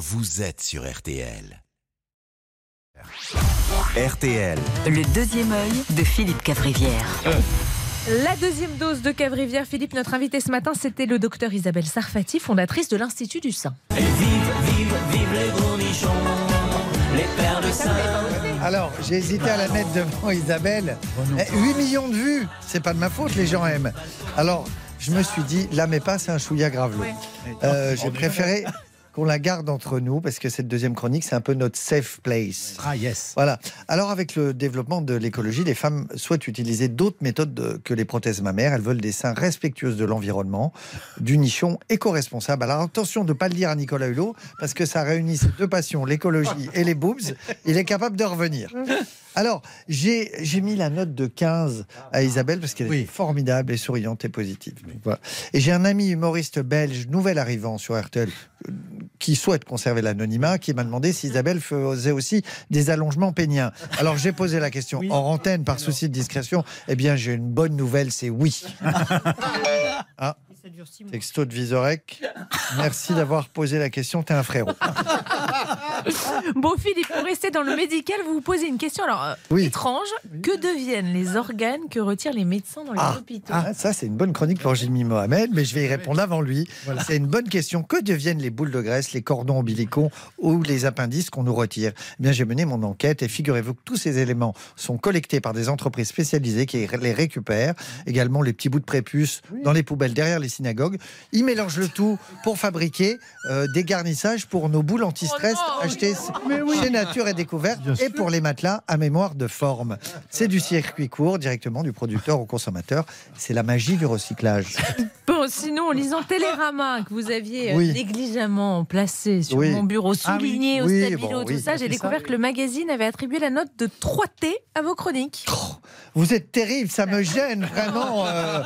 vous êtes sur RTL. RTL. Le deuxième œil de Philippe Cavrivière. La deuxième dose de Cavrivière, Philippe, notre invité ce matin, c'était le docteur Isabelle Sarfati, fondatrice de l'Institut du Sein. Alors, j'ai hésité à la mettre devant Isabelle. Eh, 8 millions de vues, c'est pas de ma faute, les gens aiment. Alors, je me suis dit, la mets pas, c'est un chouïa gravelot. Euh, j'ai préféré qu'on la garde entre nous parce que cette deuxième chronique, c'est un peu notre safe place. Ah yes. Voilà. Alors, avec le développement de l'écologie, les femmes souhaitent utiliser d'autres méthodes de- que les prothèses mammaires. Elles veulent des seins respectueuses de l'environnement, du nichon éco-responsable. Alors, attention de ne pas le dire à Nicolas Hulot, parce que ça réunit ces deux passions, l'écologie et les boobs. Il est capable de revenir. Alors, j'ai j'ai mis la note de 15 à Isabelle parce qu'elle est formidable et souriante et positive. Et j'ai un ami humoriste belge, nouvel arrivant sur RTL, qui souhaite conserver l'anonymat, qui m'a demandé si Isabelle faisait aussi des allongements péniens. Alors j'ai posé la question en antenne par souci de discrétion. Eh bien, j'ai une bonne nouvelle, c'est oui. Ah, texto de Visorek. Merci d'avoir posé la question, t'es un frérot. Bon, Philippe, pour rester dans le médical, vous vous posez une question alors euh, Oui. étrange. Que deviennent les organes que retirent les médecins dans les Ah, hôpitaux ah, ça c'est une bonne chronique pour Jimmy Mohamed, mais je vais y répondre avant lui. C'est une bonne question. Que deviennent les boules de graisse, les cordons ombilicaux ou les appendices qu'on nous retire? Eh bien, j'ai mené mon enquête et figurez-vous que tous ces éléments sont collectés par des entreprises spécialisées qui les récupèrent. Également les petits bouts de prépuce dans les poubelles derrière les synagogues. Ils mélangent le tout pour fabriquer euh, des garnissages pour nos boules anti-stress Oh non achetées chez Nature et Découverte et pour les matelas à mémoire de forme. C'est du circuit court directement du producteur au consommateur. C'est la magie du recyclage. Bon, sinon, en lisant Télérama, que vous aviez euh, Oui. négligemment placé sur Oui. mon bureau, Ah oui. souligné au Oui, stabilo, bon, tout oui, ça, j'ai découvert ça. que le magazine avait attribué la note de 3T à vos chroniques. Vous êtes terrible, ça me gêne vraiment. euh,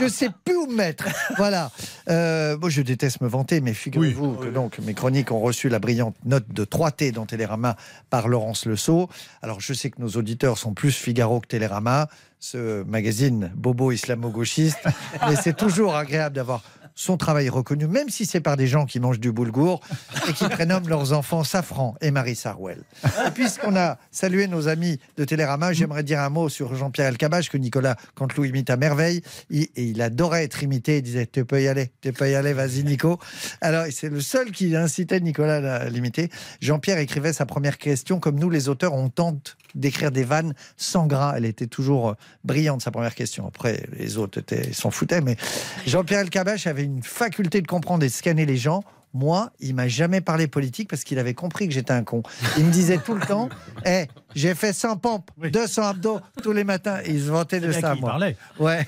je sais plus où me mettre. Voilà. Euh, moi, je déteste me vanter, mais figurez-vous que donc mes chroniques ont reçu la brillante note de 3T dans Télérama par Laurence Le Sceau. Alors, je sais que nos auditeurs sont plus Figaro que Télérama, ce magazine bobo islamo-gauchiste, mais c'est toujours agréable d'avoir son travail reconnu, même si c'est par des gens qui mangent du boulgour et qui prénomment leurs enfants Safran et Marie Sarwell. Puisqu'on a salué nos amis de Télérama, j'aimerais dire un mot sur Jean-Pierre Elkabbach, que Nicolas Canteloup imite à merveille. Il, et il adorait être imité. Il disait Tu peux y aller, tu peux y aller, vas-y, Nico. Alors, c'est le seul qui incitait Nicolas à l'imiter. Jean-Pierre écrivait sa première question comme nous, les auteurs, on tente d'écrire des vannes sans gras. Elle était toujours euh, brillante, sa première question. Après, les autres s'en foutaient. Mais Jean-Pierre Elkabbach avait une faculté de comprendre et de scanner les gens. Moi, il m'a jamais parlé politique parce qu'il avait compris que j'étais un con. Il me disait tout le temps Eh, j'ai fait 100 pompes, 200 abdos tous les matins. Et il se vantait de ça, moi. parlait. Ouais.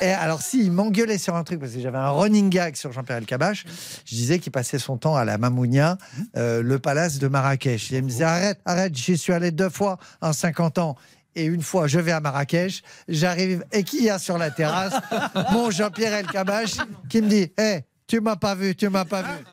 Et alors, si, il m'engueulait sur un truc, parce que j'avais un running gag sur Jean-Pierre Elkabbach, je disais qu'il passait son temps à la Mamounia, euh, le palace de Marrakech. Et il me disait Arrête, arrête, j'y suis allé deux fois en 50 ans. Et une fois, je vais à Marrakech, j'arrive, et qui y a sur la terrasse? Mon Jean-Pierre Elkabbach qui me dit Hé, tu m'as pas vu, tu m'as pas vu.